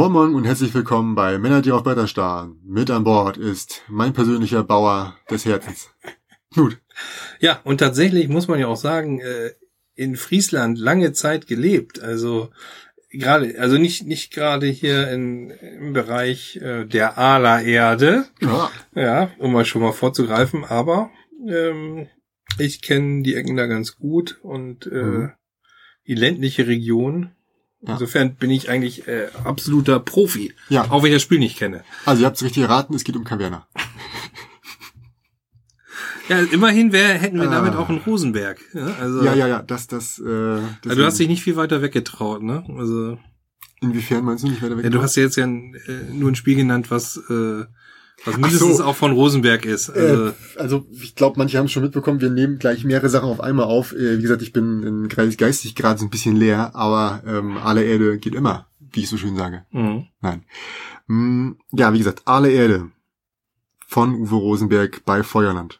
Moin Moin und herzlich willkommen bei Männer, die auf Bretter starren. Mit an Bord ist mein persönlicher Bauer des Herzens. Knut. Ja, und tatsächlich muss man ja auch sagen, äh, in Friesland lange Zeit gelebt. Also gerade, also nicht nicht gerade hier in, im Bereich äh, der Ala-Erde. Ja. Ja, um mal schon mal vorzugreifen, aber ähm, ich kenne die Ecken da ganz gut und äh, Mhm. die ländliche Region. Ja. Insofern bin ich eigentlich äh, absoluter Profi, Ja, auch wenn ich das Spiel nicht kenne. also ihr habt es richtig erraten, es geht um Kaverna. Ja, immerhin wär, hätten wir Ah. damit auch einen Rosenberg. Ja, also, Ja, ja, ja, das, das, äh, Also deswegen- du hast dich nicht viel weiter weggetraut, ne? Also Inwiefern meinst du nicht weiter weg? ja, du hast ja jetzt ja äh, nur ein Spiel genannt, was äh, was mindestens so. auch von Rosenberg ist. Also, Äh, also ich glaube, manche haben es schon mitbekommen, wir nehmen gleich mehrere Sachen auf einmal auf. Äh, wie gesagt, ich bin in geistig gerade so ein bisschen leer, aber ähm, alle Erde geht immer, wie ich so schön sage. mh. Nein. Mm, Ja, wie gesagt, alle Erde von Uwe Rosenberg bei Feuerland.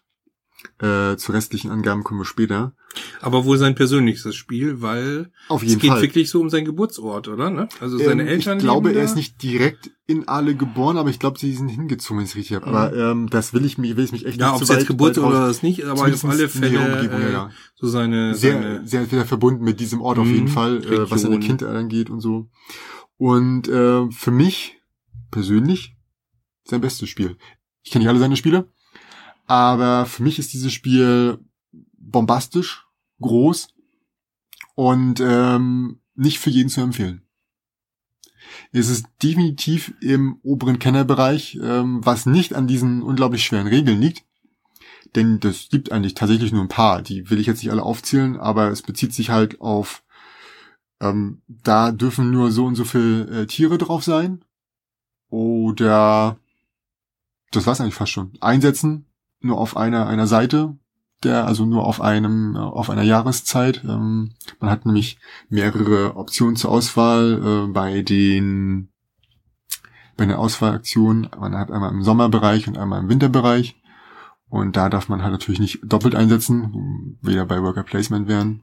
Äh, zu restlichen Angaben kommen wir später. aber wohl sein persönlichstes Spiel, weil Auf es jeden geht Fall. wirklich so um seinen Geburtsort, oder? Ne? Also seine Ähm, Eltern. ich glaube, er ist nicht direkt in Aale geboren, aber ich glaube, sie sind hingezogen, wenn ich es richtig habe. Aber ähm, das will ich mich, will ich mich echt Ja, nicht ob es jetzt Geburtsort oder das nicht, aber auf alle Fälle Umgebung, ja, äh, ja. so seine, sehr, seine sehr, sehr verbunden mit diesem Ort auf Mhm, jeden Fall, äh, was seine Region. Kindheit angeht und so. Und äh, für mich persönlich sein bestes Spiel. Ich kenne nicht alle seine Spiele, aber für mich ist dieses Spiel bombastisch, groß und ähm, nicht für jeden zu empfehlen. Es ist definitiv im oberen Kennerbereich, ähm, was nicht an diesen unglaublich schweren Regeln liegt. Denn das gibt eigentlich tatsächlich nur ein paar. Die will ich jetzt nicht alle aufzählen, aber es bezieht sich halt auf, ähm, da dürfen nur so und so viel äh, Tiere drauf sein. Oder das war's eigentlich fast schon. Einsetzen, nur auf einer, einer Seite, der, also nur auf einem, äh, auf einer Jahreszeit. Ähm, man hat nämlich mehrere Optionen zur Auswahl äh, bei den bei den Auswahlaktionen. Man hat einmal im Sommerbereich und einmal im Winterbereich. Und da darf man halt natürlich nicht doppelt einsetzen, weder bei Worker Placement wären.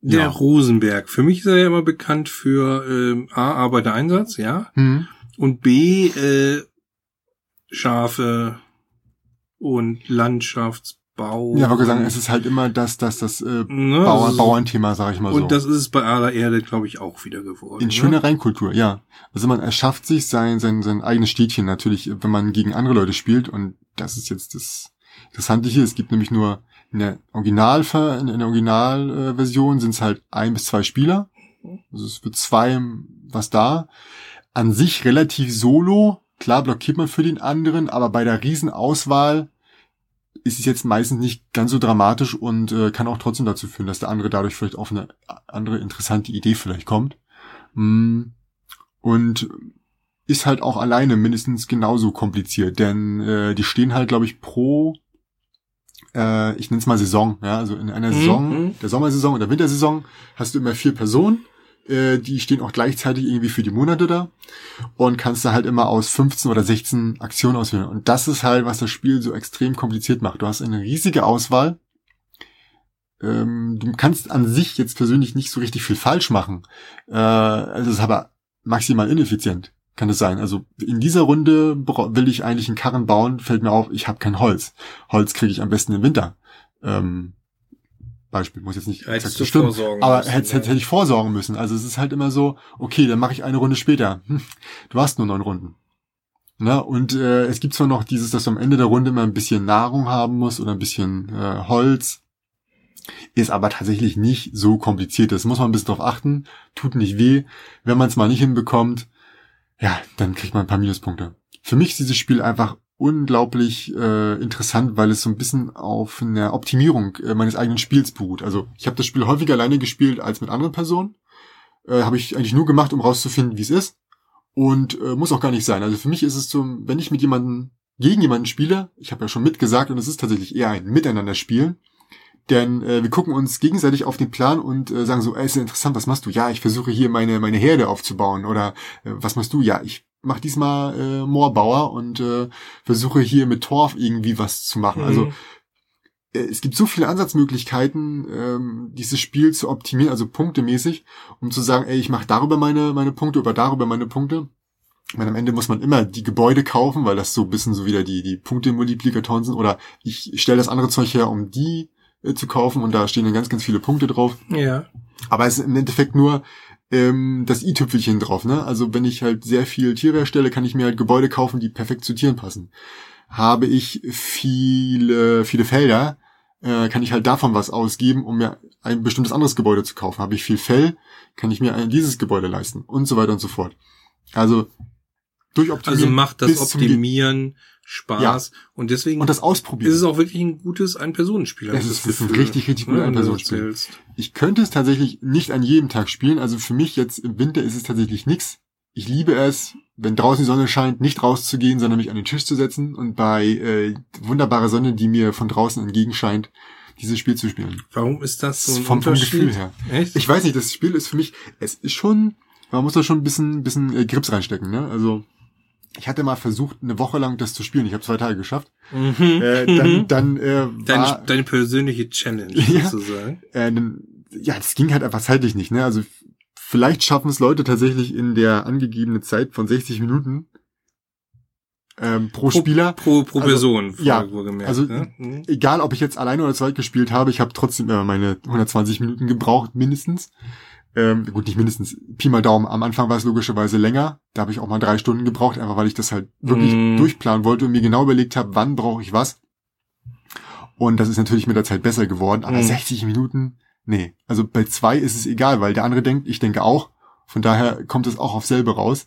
Der Ja. Rosenberg. Für mich ist er ja immer bekannt für ähm, A, Arbeitereinsatz, ja. Hm. Und B, äh, Schafe und Landschaftsbau. Ja, aber gesagt, es ist halt immer das, das, das äh, ne? Bauern, also- Bauernthema, sag ich mal so. Und das ist es bei aller Erde, glaube ich, auch wieder geworden. In ne? schöner Reinkultur, ja. Also man erschafft sich sein, sein, sein eigenes Städtchen natürlich, wenn man gegen andere Leute spielt. Und das ist jetzt das Interessante hier. Es gibt nämlich nur in der Original, in der Originalversion sind es halt ein bis zwei Spieler. Also es wird zwei was da. An sich relativ solo. Klar blockiert man für den anderen, aber bei der Riesenauswahl ist es jetzt meistens nicht ganz so dramatisch und äh, kann auch trotzdem dazu führen, dass der andere dadurch vielleicht auf eine andere interessante Idee vielleicht kommt. Mm, Und ist halt auch alleine mindestens genauso kompliziert, denn äh, die stehen halt, glaube ich, pro, äh, ich nenne es mal Saison, ja, also in einer Mhm, Saison, mhm. der Sommersaison und der Wintersaison hast du immer vier Personen, äh, die stehen auch gleichzeitig irgendwie für die Monate da und kannst da halt immer aus 15 oder 16 Aktionen auswählen. Und das ist halt, was das Spiel so extrem kompliziert macht. Du hast eine riesige Auswahl. Ähm, du kannst an sich jetzt persönlich nicht so richtig viel falsch machen. Äh, also es ist aber maximal ineffizient, kann es sein. Also in dieser Runde will ich eigentlich einen Karren bauen, fällt mir auf, ich habe kein Holz. Holz kriege ich am besten im Winter. Ähm, Beispiel muss jetzt nicht Ja, exakt stimmen, aber müssen, hätte, hätte, hätte ich vorsorgen müssen. Also es ist halt immer so, okay, dann mache ich eine Runde später. Hm, du hast nur neun Runden. Na, und äh, es gibt zwar noch dieses, dass du am Ende der Runde immer ein bisschen Nahrung haben musst oder ein bisschen äh, Holz, ist aber tatsächlich nicht so kompliziert. Das muss man ein bisschen drauf achten, tut nicht weh. Wenn man es mal nicht hinbekommt, ja, dann kriegt man ein paar Minuspunkte. Für mich ist dieses Spiel einfach unglaublich äh, interessant, weil es so ein bisschen auf einer Optimierung äh, meines eigenen Spiels beruht. Also ich habe das Spiel häufiger alleine gespielt als mit anderen Personen. Äh, habe ich eigentlich nur gemacht, um rauszufinden, wie es ist. Und äh, muss auch gar nicht sein. Also für mich ist es so, wenn ich mit jemandem gegen jemanden spiele, ich habe ja schon mitgesagt, und es ist tatsächlich eher ein Miteinander spielen, denn äh, wir gucken uns gegenseitig auf den Plan und äh, sagen so, ey, ist ja interessant, was machst du? Ja, ich versuche hier meine meine Herde aufzubauen. Oder äh, was machst du? Ja, ich mach diesmal äh, Moorbauer und äh, versuche hier mit Torf irgendwie was zu machen. Also Mhm. äh, es gibt so viele Ansatzmöglichkeiten, ähm, dieses Spiel zu optimieren, also punktemäßig, um zu sagen, ey, ich mache darüber meine, meine Punkte, oder darüber meine Punkte. Ich meine, am Ende muss man immer die Gebäude kaufen, weil das so ein bisschen so wieder die, die Punkte-Multiplikatoren sind. Oder ich stelle das andere Zeug her, um die äh, zu kaufen und da stehen dann ganz, ganz viele Punkte drauf. Ja. Aber es ist im Endeffekt nur ähm, das i-Tüpfelchen drauf. Ne? Also wenn ich halt sehr viel Tiere erstelle, kann ich mir halt Gebäude kaufen, die perfekt zu Tieren passen. Habe ich viele, viele Felder, äh, kann ich halt davon was ausgeben, um mir ein bestimmtes anderes Gebäude zu kaufen. Habe ich viel Fell, kann ich mir ein, dieses Gebäude leisten und so weiter und so fort. Also durch Optimieren. Also macht das Optimieren Spaß. Und deswegen und das Ausprobieren. ist es auch wirklich ein gutes Ein-Personenspiel. Es habe ich ist- das es ist ein Gefühl. richtig, richtig gutes Ja, das Ein-Personenspiel. spielst. Ich könnte es tatsächlich nicht an jedem Tag spielen. Also für mich jetzt im Winter ist es tatsächlich nix. Ich liebe es, wenn draußen die Sonne scheint, nicht rauszugehen, sondern mich an den Tisch zu setzen und bei äh, wunderbarer Sonne, die mir von draußen entgegenscheint, dieses Spiel zu spielen. Warum ist das so ein vom, vom? Gefühl her. Echt? Ich weiß nicht, das Spiel ist für mich, es ist schon, man muss da schon ein bisschen, bisschen äh, Grips reinstecken, ne? Also ich hatte mal versucht, eine Woche lang das zu spielen. Ich habe zwei Tage geschafft. mhm. Äh, dann, dann äh, deine, war, deine persönliche Challenge Ja. sozusagen. äh, ja, das ging halt einfach zeitlich nicht, ne? Also vielleicht schaffen es Leute tatsächlich in der angegebenen Zeit von 60 Minuten ähm, pro Spieler. Pro, pro Also, Person, ja, wohlgemerkt. also ne? Mhm. Egal, ob ich jetzt alleine oder zweit gespielt habe, ich habe trotzdem immer meine 120 Minuten gebraucht, mindestens. Ähm, gut, nicht mindestens. Pi mal Daumen. Am Anfang war es logischerweise länger. Da habe ich auch mal drei Stunden gebraucht, einfach weil ich das halt wirklich Mm. durchplanen wollte und mir genau überlegt habe, wann brauche ich was. Und das ist natürlich mit der Zeit besser geworden. Aber Mm. 60 Minuten, nee. Also bei zwei ist es egal, weil der andere denkt, ich denke auch. Von daher kommt es auch auf selbe raus.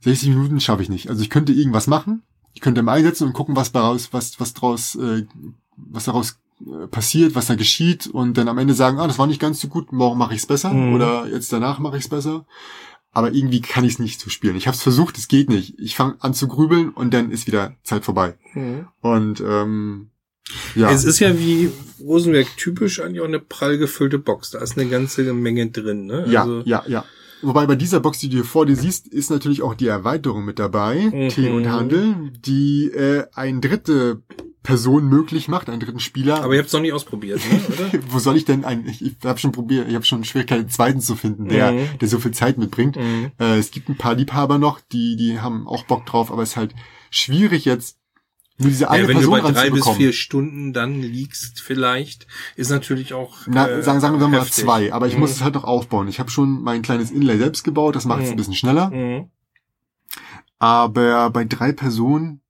60 Minuten schaffe ich nicht. Also ich könnte irgendwas machen. Ich könnte im einsetzen und gucken, was daraus, was, was draus, äh, was daraus passiert, was da geschieht und dann am Ende sagen, ah, das war nicht ganz so gut, morgen mache ich es besser Mhm. oder jetzt danach mache ich es besser. Aber irgendwie kann ich es nicht so spielen. Ich habe es versucht, es geht nicht. Ich fange an zu grübeln und dann ist wieder Zeit vorbei. Mhm. Und ähm, ja, Es ist ja wie Rosenberg typisch eigentlich auch eine prall gefüllte Box. Da ist eine ganze Menge drin. Ne? ja, Also, ja, ja. Wobei bei dieser Box, die du hier vor dir siehst, ist natürlich auch die Erweiterung mit dabei, Mhm. Tee und Handel, die äh, eine dritte Person möglich macht, einen dritten Spieler. Aber ihr habt es noch nicht ausprobiert, ne? oder? Wo soll ich denn ein? Ich, ich habe schon probiert, ich habe schon Schwierigkeiten, einen zweiten zu finden, der, Mhm. der so viel Zeit mitbringt. Mhm. Äh, es gibt ein paar Liebhaber noch, die, die haben auch Bock drauf, aber es ist halt schwierig jetzt nur diese eine Ja, wenn du Person bei drei bis vier Stunden dann liegst, vielleicht, ist natürlich auch. Na, äh, sagen, sagen wir mal heftig. zwei, aber ich muss Mhm. es halt noch aufbauen. Ich habe schon mein kleines Inlay selbst gebaut, das macht es Mhm. ein bisschen schneller. Mhm. Aber bei drei Personen,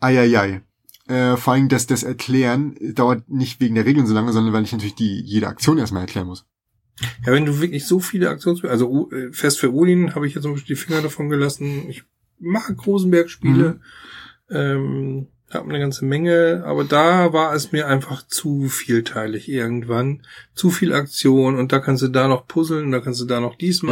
eieiei. Äh, vor allem das, das Erklären dauert nicht wegen der Regeln so lange, sondern weil ich natürlich die jede Aktion erstmal erklären muss. Ja, wenn du wirklich so viele Aktionsspiele, also äh, Fest für Odin habe ich jetzt zum Beispiel die Finger davon gelassen. Ich mag Rosenberg-Spiele, Mhm. ähm, habe eine ganze Menge, aber da war es mir einfach zu vielteilig irgendwann. Zu viel Aktion und da kannst du da noch puzzeln, da kannst du da noch dies Ja.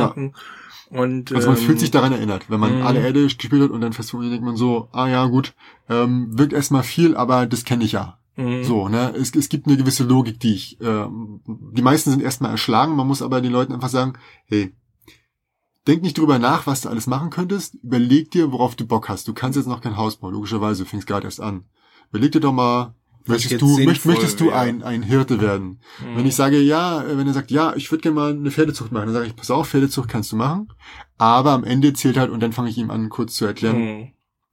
Und Also man ähm, fühlt sich daran erinnert, wenn man mhm. alle Erde gespielt hat und dann fest denkt man so, ah ja gut, ähm, wirkt erstmal viel, aber das kenne ich ja. mhm. So, ne? Es, es gibt eine gewisse Logik, die ich, ähm, die meisten sind erstmal erschlagen, man muss aber den Leuten einfach sagen, hey, denk nicht drüber nach, was du alles machen könntest, überleg dir, worauf du Bock hast. Du kannst jetzt noch kein Haus bauen, logischerweise, du fängst gerade erst an. Überleg dir doch mal, möchtest du, möcht, möchtest du ein, ein Hirte werden? Mhm. Wenn ich sage, ja, wenn er sagt, ja, ich würde gerne mal eine Pferdezucht machen, dann sage ich, pass auf, Pferdezucht kannst du machen. Aber am Ende zählt halt, und dann fange ich ihm an, kurz zu erklären, Mhm.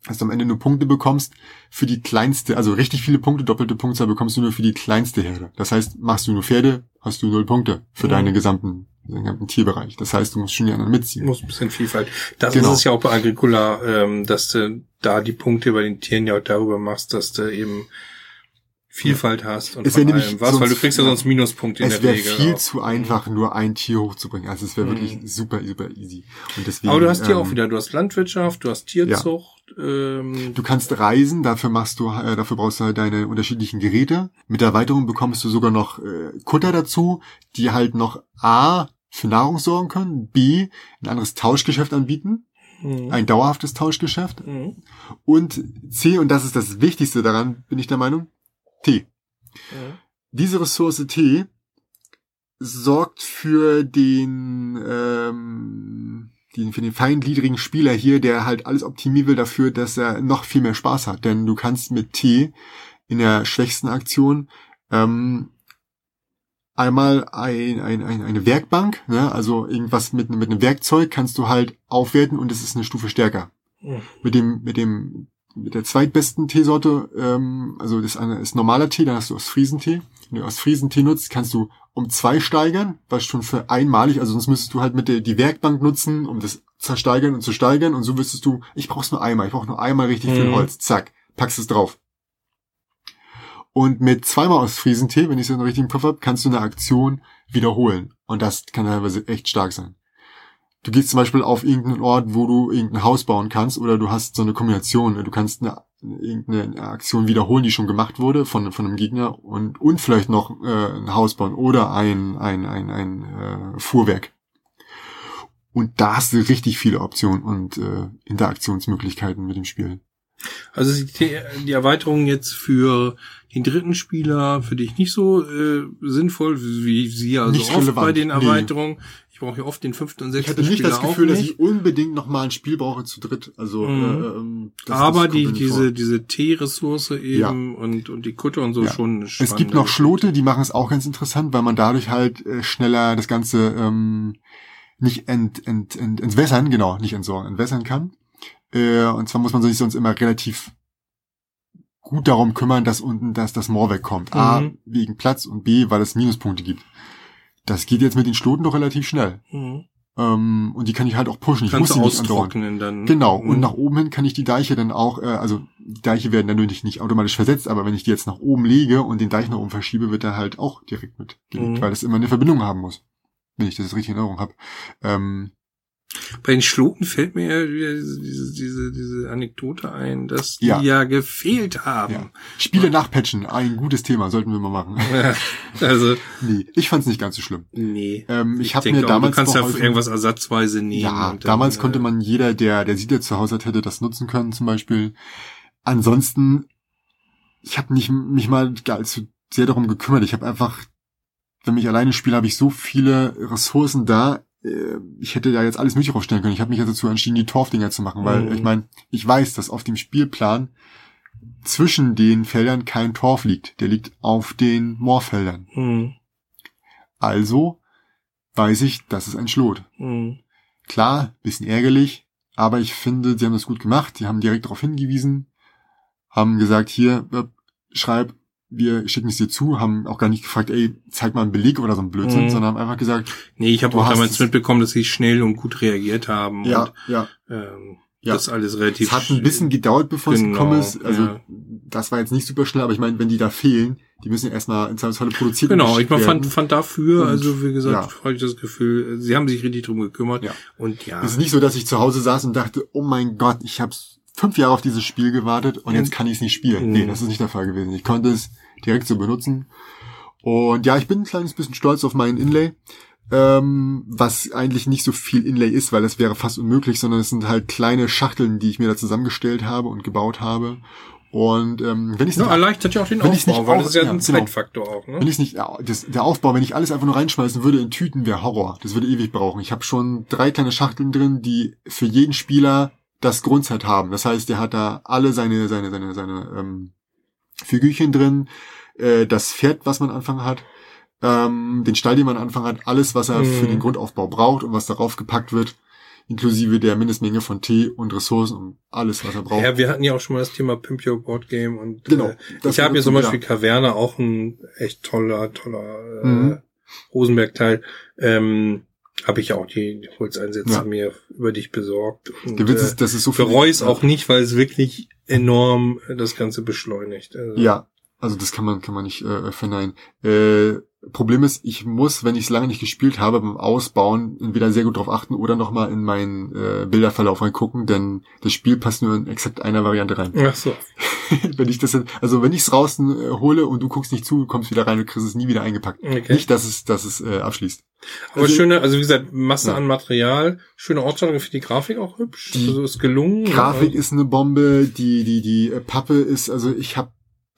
dass du am Ende nur Punkte bekommst für die kleinste, also richtig viele Punkte, doppelte Punktzahl bekommst du nur für die kleinste Herde. Das heißt, machst du nur Pferde, hast du null Punkte für Mhm. deine gesamten, den gesamten Tierbereich. Das heißt, du musst schon die anderen mitziehen. muss ein bisschen Vielfalt. Das Genau. ist es ja auch bei Agricola, ähm, dass du da die Punkte bei den Tieren ja auch darüber machst, dass du eben Vielfalt hast und Es von allem was, weil du kriegst ja ja. sonst Minuspunkte in Es der wäre Regel. viel auch. zu einfach, nur ein Tier hochzubringen. Also es wäre wirklich Mhm. super, super easy. Und deswegen, Aber du hast hier ähm, auch wieder, du hast Landwirtschaft, du hast Tierzucht, ähm, Du kannst reisen, dafür machst du, äh, dafür brauchst du halt deine unterschiedlichen Geräte. Mit der Erweiterung bekommst du sogar noch äh, Kutter dazu, die halt noch A für Nahrung sorgen können, B ein anderes Tauschgeschäft anbieten, mhm. ein dauerhaftes Tauschgeschäft Mhm. und C und das ist das Wichtigste daran, bin ich der Meinung, T. Mhm. Diese Ressource T sorgt für den, ähm, den für den feingliedrigen Spieler hier, der halt alles optimieren will dafür, dass er noch viel mehr Spaß hat. Denn du kannst mit T in der schwächsten Aktion ähm, einmal ein, ein, ein, eine Werkbank, ne? also irgendwas mit, mit einem Werkzeug kannst du halt aufwerten und es ist eine Stufe stärker. Mhm. Mit dem, mit dem, mit der zweitbesten Teesorte, ähm, also das eine ist normaler Tee, dann hast du Ostfriesentee. Wenn du Ostfriesentee nutzt, kannst du um zwei steigern, was schon für einmalig, also sonst müsstest du halt mit der die Werkbank nutzen, um das zu steigern und zu steigern und so wüsstest du, ich brauch's nur einmal, ich brauche nur einmal richtig viel Mhm. Holz, zack, packst es drauf. Und mit zweimal Ostfriesentee, wenn ich es noch richtig im Kopf habe, kannst du eine Aktion wiederholen. Und das kann teilweise echt stark sein. Du gehst zum Beispiel auf irgendeinen Ort, wo du irgendein Haus bauen kannst, oder du hast so eine Kombination. Du kannst eine, irgendeine Aktion wiederholen, die schon gemacht wurde von, von einem Gegner und, und vielleicht noch äh, ein Haus bauen oder ein, ein, ein, ein äh, Fuhrwerk. Und da hast du richtig viele Optionen und äh, Interaktionsmöglichkeiten mit dem Spiel. Also die, die Erweiterung jetzt für den dritten Spieler für dich nicht so äh, sinnvoll, wie sie ja so oft bei den nee. Ich brauche ja oft den fünften und Ich sechsten hatte nicht Spieler das Gefühl, dass ich unbedingt noch mal ein Spiel brauche zu dritt. Also, Mhm. äh, ähm, das, aber das die, diese, vor. diese T-Ressource eben und, und die Kutte und so Ja. schon Es gibt noch Schlote, die machen es auch ganz interessant, weil man dadurch halt äh, schneller das Ganze ähm, nicht ent, ent, ent, entwässern, genau, nicht entsorgen, entwässern kann. Äh, und zwar muss man sich sonst immer relativ gut darum kümmern, dass unten dass das Moor wegkommt. A, Mhm. wegen Platz und B, weil es Minuspunkte gibt. Das geht jetzt mit den Schloten doch relativ schnell. Mhm. Ähm, und die kann ich halt auch pushen. Ich Kannst muss sie nicht austrocknen dann. Genau, und Mhm. nach oben hin kann ich die Deiche dann auch, äh, also die Deiche werden dann natürlich nicht automatisch versetzt, aber wenn ich die jetzt nach oben lege und den Deich nach oben verschiebe, wird er halt auch direkt mitgelegt, Mhm. weil das immer eine Verbindung haben muss, wenn ich das richtig in Erinnerung habe. Ähm, Bei den Schloten fällt mir ja wieder diese, diese, diese, Anekdote ein, dass die Ja. ja, gefehlt haben. ja. Spiele nachpatchen, ein gutes Thema, sollten wir mal machen. also, nee, ich fand's nicht ganz so schlimm. nee. Ähm, ich habe denke mir auch, damals du kannst ja irgendwas ersatzweise nehmen. Ja, dann, damals äh, konnte man jeder, der der Siedler zu Hause hat, hätte das nutzen können zum Beispiel. Ansonsten, ich habe nicht mich mal allzu sehr darum gekümmert. Ich habe einfach, wenn ich alleine spiele, habe ich so viele Ressourcen da. Äh, Ich hätte da jetzt alles mögliche draufstellen können. Ich habe mich jetzt dazu entschieden, die Torfdinger zu machen, weil Mhm. ich meine, ich weiß, dass auf dem Spielplan zwischen den Feldern kein Torf liegt. Der liegt auf den Moorfeldern. Mhm. Also weiß ich, das ist ein Schlot. Mhm. Klar, bisschen ärgerlich, aber ich finde, sie haben das gut gemacht. Die haben direkt darauf hingewiesen, haben gesagt, hier, äh, schreib, wir schicken es dir zu, haben auch gar nicht gefragt, ey, zeig mal einen Beleg oder so ein Blödsinn, Mhm. sondern haben einfach gesagt, Nee, ich habe auch damals es- mitbekommen, dass sie schnell und gut reagiert haben. ja, Und, ja. ähm, Ja. Das alles relativ. Es hat ein bisschen gedauert, bevor es Genau, gekommen ist. Also ja. das war jetzt nicht super schnell, aber ich meine, wenn die da fehlen, die müssen ja erstmal in Zweifelsfalle produziert Genau, ich werden. fand, fand dafür, Und, also wie gesagt, ja. hatte ich das Gefühl, sie haben sich richtig drum gekümmert. Ja. Und ja, Es ist nicht so, dass ich zu Hause saß und dachte, oh mein Gott, ich habe fünf Jahre auf dieses Spiel gewartet und jetzt kann ich es nicht spielen. Mhm. Nee, das ist nicht der Fall gewesen. Ich konnte es direkt so benutzen. Und ja, ich bin ein kleines bisschen stolz auf meinen Inlay. Ähm, was eigentlich nicht so viel Inlay ist, weil das wäre fast unmöglich, sondern es sind halt kleine Schachteln, die ich mir da zusammengestellt habe und gebaut habe. Und ähm, wenn ich ja, erleichtert ja auch den Aufbau, nicht weil das ist ja, ja, ein genau. Zeitfaktor auch, ne? wenn ich nicht, das, der Aufbau, wenn ich alles einfach nur reinschmeißen würde in Tüten, wäre Horror. Das würde ewig brauchen. Ich habe schon drei kleine Schachteln drin, die für jeden Spieler das Grundset haben. Das heißt, der hat da alle seine, seine, seine, seine ähm, Figürchen drin, äh, das Pferd, was man am Anfang hat, ähm, den Stall, den man am Anfang hat, alles, was er Mhm. für den Grundaufbau braucht und was darauf gepackt wird, inklusive der Mindestmenge von Tee und Ressourcen und alles, was er braucht. Ja, wir hatten ja auch schon mal das Thema Pimp Your Board Game und Genau. äh, ich habe hier zum so, Beispiel Kaverne, auch ein echt toller, toller äh, Mhm. Rosenberg-Teil. Ähm, habe ich ja auch die, Holzeinsätze Ja. mir über dich besorgt. Und, Der Witz äh, ist, das ist so bereue es auch nicht, weil es wirklich enorm das Ganze beschleunigt. Also, Ja, also das kann man kann man nicht äh, verneinen. Äh, Problem ist, ich muss, wenn ich es lange nicht gespielt habe, beim Ausbauen entweder sehr gut drauf achten oder nochmal in meinen äh, Bilderverlauf reingucken, denn das Spiel passt nur in exakt einer Variante rein. Ach so. wenn ich das, also wenn ich es draußen äh, hole und du guckst nicht zu, kommst wieder rein und kriegst es nie wieder eingepackt. Okay. Nicht, dass es, dass es äh, abschließt. Aber Also- schöne, also wie gesagt, Masse Ja. an Material, schöne für die Grafik auch hübsch. Die also ist gelungen. Grafik ist eine Bombe, die die die äh, Pappe ist, also ich habe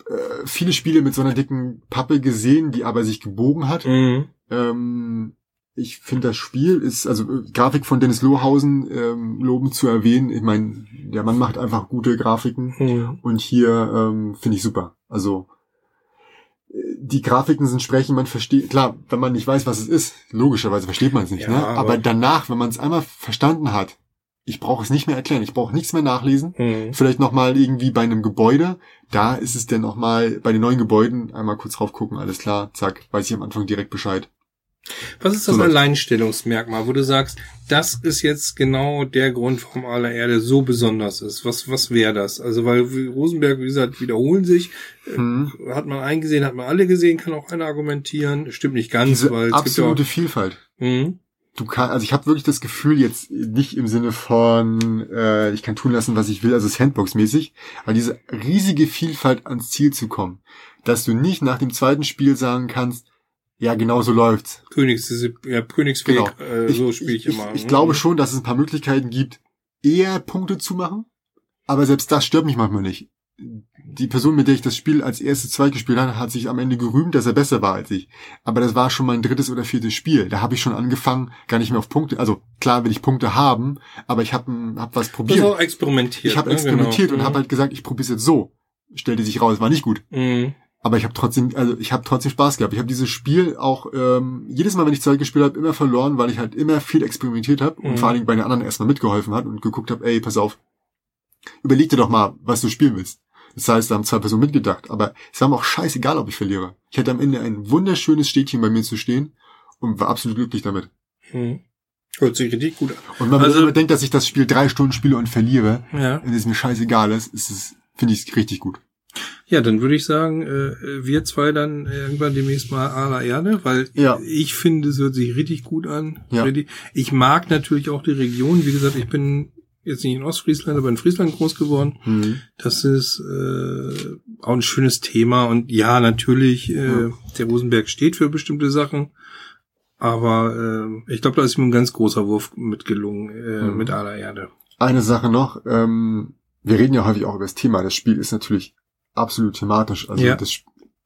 äh, viele Spiele mit so einer dicken Pappe gesehen, die aber sich gebogen hat. Mhm. Ähm, ich finde das Spiel ist, also äh, Grafik von Dennis Lohausen ähm, loben zu erwähnen. Ich meine, der Mann macht einfach gute Grafiken Hm. und hier ähm, finde ich super. Also äh, die Grafiken sind sprechen, man versteht, klar, wenn man nicht weiß, was es ist, logischerweise versteht man es nicht, Ja, ne? aber- Aber danach, wenn man es einmal verstanden hat, ich brauche es nicht mehr erklären, ich brauche nichts mehr nachlesen. Hm. Vielleicht nochmal irgendwie bei einem Gebäude, da ist es dann nochmal bei den neuen Gebäuden einmal kurz drauf gucken, alles klar, zack, weiß ich am Anfang direkt Bescheid. Was ist das So. Alleinstellungsmerkmal, wo du sagst, das ist jetzt genau der Grund, warum aller Erde so besonders ist? Was, was wäre das? Also, weil Rosenberg, wie gesagt, wiederholen sich. Hm. Hat man eingesehen, hat man alle gesehen, kann auch einer argumentieren. Stimmt nicht ganz, Diese weil es absolute gibt Vielfalt. ja auch, hm, du kannst, also ich habe wirklich das Gefühl jetzt nicht im Sinne von, äh, ich kann tun lassen, was ich will, also Sandbox-mäßig, aber diese riesige Vielfalt ans Ziel zu kommen, dass du nicht nach dem zweiten Spiel sagen kannst, ja, genau so läuft's. Königs, ja, Königsweg, Genau. äh, so spiele ich, ich, immer. Ich, Hm. glaube schon, dass es ein paar Möglichkeiten gibt, eher Punkte zu machen, aber selbst das stört mich manchmal nicht. Die Person, mit der ich das Spiel als erstes zweit gespielt habe, hat sich am Ende gerühmt, dass er besser war als ich. Aber das war schon mein drittes oder viertes Spiel. Da habe ich schon angefangen, gar nicht mehr auf Punkte. Also klar will ich Punkte haben, aber ich habe hab was Du hast probiert. auch experimentiert. Ich habe ne? experimentiert genau. und habe halt gesagt, ich probiere es jetzt so. Stellte sich raus, war nicht gut. Mhm. Aber ich habe trotzdem, also ich habe trotzdem Spaß gehabt. Ich habe dieses Spiel auch ähm, jedes Mal, wenn ich Zeit gespielt habe, immer verloren, weil ich halt immer viel experimentiert habe und Mhm. vor allen Dingen bei den anderen erstmal mitgeholfen hat und geguckt habe, ey, pass auf, überleg dir doch mal, was du spielen willst. Das heißt, da haben zwei Personen mitgedacht, aber es war mir auch scheißegal, ob ich verliere. Ich hatte am Ende ein wunderschönes Städtchen bei mir zu stehen und war absolut glücklich damit. Mhm. Hört sich richtig gut an. Und wenn man Also- immer denkt, dass ich das Spiel drei Stunden spiele und verliere, Ja. und es mir scheißegal ist, ist es, finde ich es richtig gut. Ja, dann würde ich sagen, äh, wir zwei dann irgendwann demnächst mal aller Erde, weil Ja. ich finde, es hört sich richtig gut an. Ja. Ich mag natürlich auch die Region. Wie gesagt, ich bin jetzt nicht in Ostfriesland, aber in Friesland groß geworden. Mhm. Das ist äh, auch ein schönes Thema. Und ja, natürlich, äh, Ja. der Rosenberg steht für bestimmte Sachen. Aber äh, ich glaube, da ist ihm ein ganz großer Wurf mitgelungen äh, Mhm. mit aller Erde. Eine Sache noch, ähm, wir reden ja häufig auch über das Thema. Das Spiel ist natürlich absolut thematisch. Also Ja. das,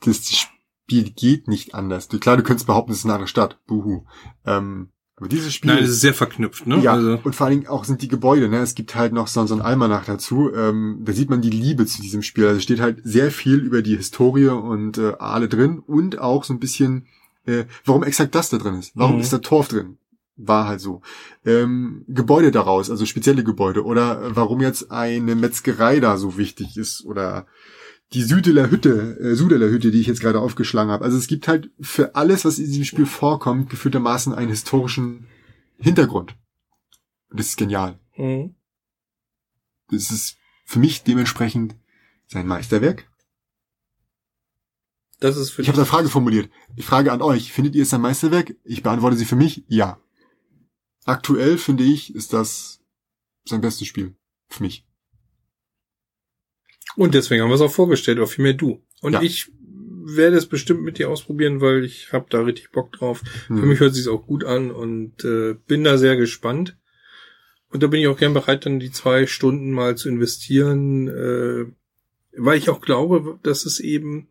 das Spiel geht nicht anders. Klar, du könntest behaupten, es ist eine andere Stadt. Buhu. Ähm, aber dieses Spiel. Nein, es ist sehr verknüpft, ne? ja, Also, und vor allen Dingen auch sind die Gebäude, ne? Es gibt halt noch so, so ein Almanach dazu. Ähm, da sieht man die Liebe zu diesem Spiel. Also steht halt sehr viel über die Historie und äh, Aale drin und auch so ein bisschen, äh, warum exakt das da drin ist. Warum Mhm. ist da Torf drin? War halt so. Ähm, Gebäude daraus, also spezielle Gebäude. Oder äh, warum jetzt eine Metzgerei da so wichtig ist. Oder die Südeler Hütte, äh, Sudeler Hütte, die ich jetzt gerade aufgeschlagen habe. Also es gibt halt für alles, was in diesem Spiel vorkommt, gefühltermaßen einen historischen Hintergrund. Und das ist genial. mhm. Das ist für mich dementsprechend sein Meisterwerk. das ist für Ich habe eine Frage formuliert. Ich frage an euch, findet ihr es ein Meisterwerk? Ich beantworte sie für mich, ja. Aktuell finde ich, ist das sein bestes Spiel. Für mich. Und deswegen haben wir es auch vorgestellt, auch vielmehr du. Und Ja. ich werde es bestimmt mit dir ausprobieren, weil ich habe da richtig Bock drauf. Für Hm. mich hört sich auch gut an und äh, bin da sehr gespannt. Und da bin ich auch gern bereit, dann die zwei Stunden mal zu investieren, äh, weil ich auch glaube, dass es eben,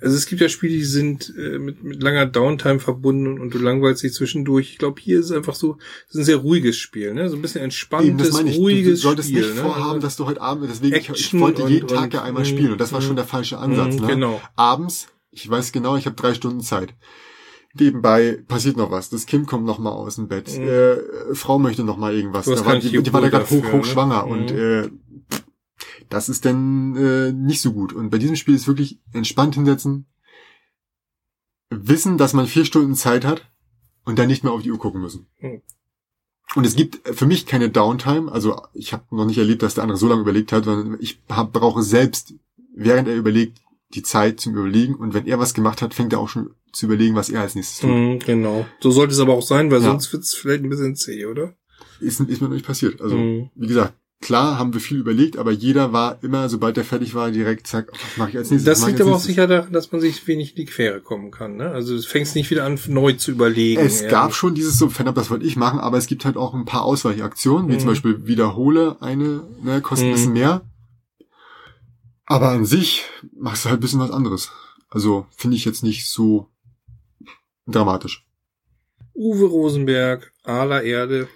also es gibt ja Spiele, die sind äh, mit, mit langer Downtime verbunden und du langweilst dich zwischendurch. Ich glaube, hier ist es einfach so, es ist ein sehr ruhiges Spiel, ne? So ein bisschen Eben, entspanntes, das meine ich. Du, du ruhiges solltest Spiel. nicht ne? vorhaben, dass du heute Abend, deswegen, ich, ich wollte und- jeden Tag und- ja einmal mm, spielen und das war mm, schon der falsche Ansatz. Mhm, Ne? Genau. Abends, ich weiß genau, ich habe drei Stunden Zeit. Nebenbei passiert noch was. Das Kind kommt noch mal aus dem Bett. Mhm. Äh, Frau möchte noch mal irgendwas. Da war, die, die war da gerade hoch, dafür, hoch ne? schwanger Mhm. und äh, das ist dann äh, nicht so gut. Und bei diesem Spiel ist wirklich entspannt hinsetzen, wissen, dass man vier Stunden Zeit hat und dann nicht mehr auf die Uhr gucken müssen. Mhm. Und es gibt für mich keine Downtime. Also ich habe noch nicht erlebt, dass der andere so lange überlegt hat, sondern ich hab, brauche selbst, während er überlegt, die Zeit zum Überlegen. Und wenn er was gemacht hat, fängt er auch schon zu überlegen, was er als nächstes tut. Mhm, genau. So sollte es aber auch sein, weil Ja. sonst wird es vielleicht ein bisschen zäh, oder? Ist, ist mir noch nicht passiert. Also, Mhm. wie gesagt, klar haben wir viel überlegt, aber jeder war immer, sobald er fertig war, direkt, zack, was mache ich als nächstes? Das liegt aber auch sicher daran, dass man sich wenig in die Quere kommen kann. Ne? Also es fängst nicht wieder an, neu zu überlegen. Es Ja. gab schon dieses so, Fan das wollte ich machen, aber es gibt halt auch ein paar Ausweichaktionen, wie Mhm. zum Beispiel wiederhole eine, ne, kostet ein Mhm. bisschen mehr. Aber an sich machst du halt ein bisschen was anderes. Also finde ich jetzt nicht so dramatisch. Uwe Rosenberg, Ala Erde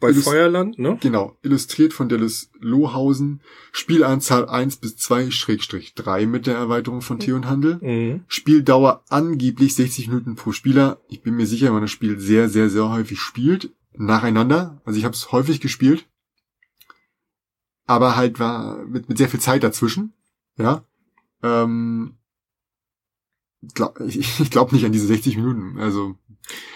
bei Illus- Feuerland, ne? Genau, illustriert von Dallas Lohausen. Spielanzahl 1 bis 2 Schrägstrich 3 mit der Erweiterung von Tee und Handel. Mhm. Spieldauer angeblich 60 Minuten pro Spieler. Ich bin mir sicher, wenn man das Spiel sehr, sehr, sehr häufig spielt. Nacheinander. Also ich habe es häufig gespielt. Aber halt war mit, mit sehr viel Zeit dazwischen. Ja. Ähm, glaub, ich ich glaube nicht an diese 60 Minuten. Also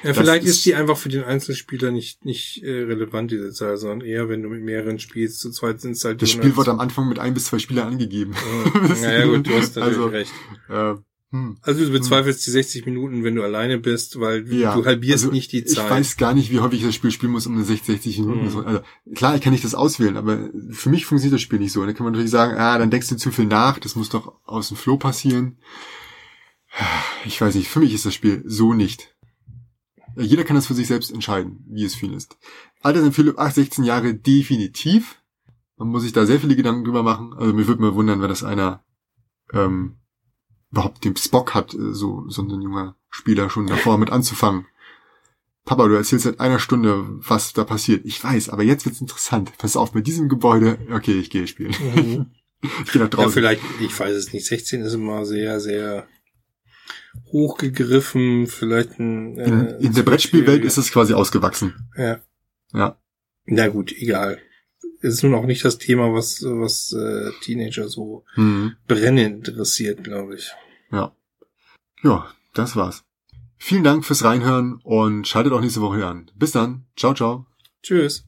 Ja, vielleicht ist- ist die einfach für den Einzelspieler nicht, nicht äh, relevant, diese Zahl, sondern eher, wenn du mit mehreren spielst, zu zweit sind es halt das Spiel wird am Anfang mit ein bis zwei Spielern angegeben. Ja, naja, gut, du hast natürlich Also, recht. Äh, hm. Also du bezweifelst die 60 Minuten, wenn du alleine bist, weil Ja, du halbierst also nicht die Zeit. Ich weiß gar nicht, wie häufig ich das Spiel spielen muss, um eine 60, 60 Minuten. So- Also, klar, ich kann nicht das auswählen, aber für mich funktioniert das Spiel nicht so. Und dann kann man natürlich sagen, ah, dann denkst du zu viel nach, das muss doch aus dem Flow passieren. Ich weiß nicht, für mich ist das Spiel so nicht. Ja, Jeder kann das für sich selbst entscheiden, wie es für ihn ist. Altersempfehlung 8, 16 Jahre definitiv. Man muss sich da sehr viele Gedanken drüber machen. Also mir würde mal wundern, wenn das einer ähm, überhaupt den Spock hat, äh, so, so ein junger Spieler schon davor mit anzufangen. Papa, du erzählst seit einer Stunde, was da passiert. Ich weiß, aber jetzt wird's interessant. Pass auf, mit diesem Gebäude, okay, ich gehe spielen. Mhm. Ich gehe nach Ja, draußen. vielleicht, ich weiß es nicht, 16 ist immer sehr, sehr hochgegriffen, vielleicht ein... in, äh, in der Brettspielwelt ist es quasi ausgewachsen. Ja. Ja. Na gut, egal. Es ist nun auch nicht das Thema, was, was äh, Teenager so Hm. brennend interessiert, glaube ich. Ja. Ja, das war's. Vielen Dank fürs Reinhören und schaltet auch nächste Woche an. Bis dann. Ciao, ciao. Tschüss.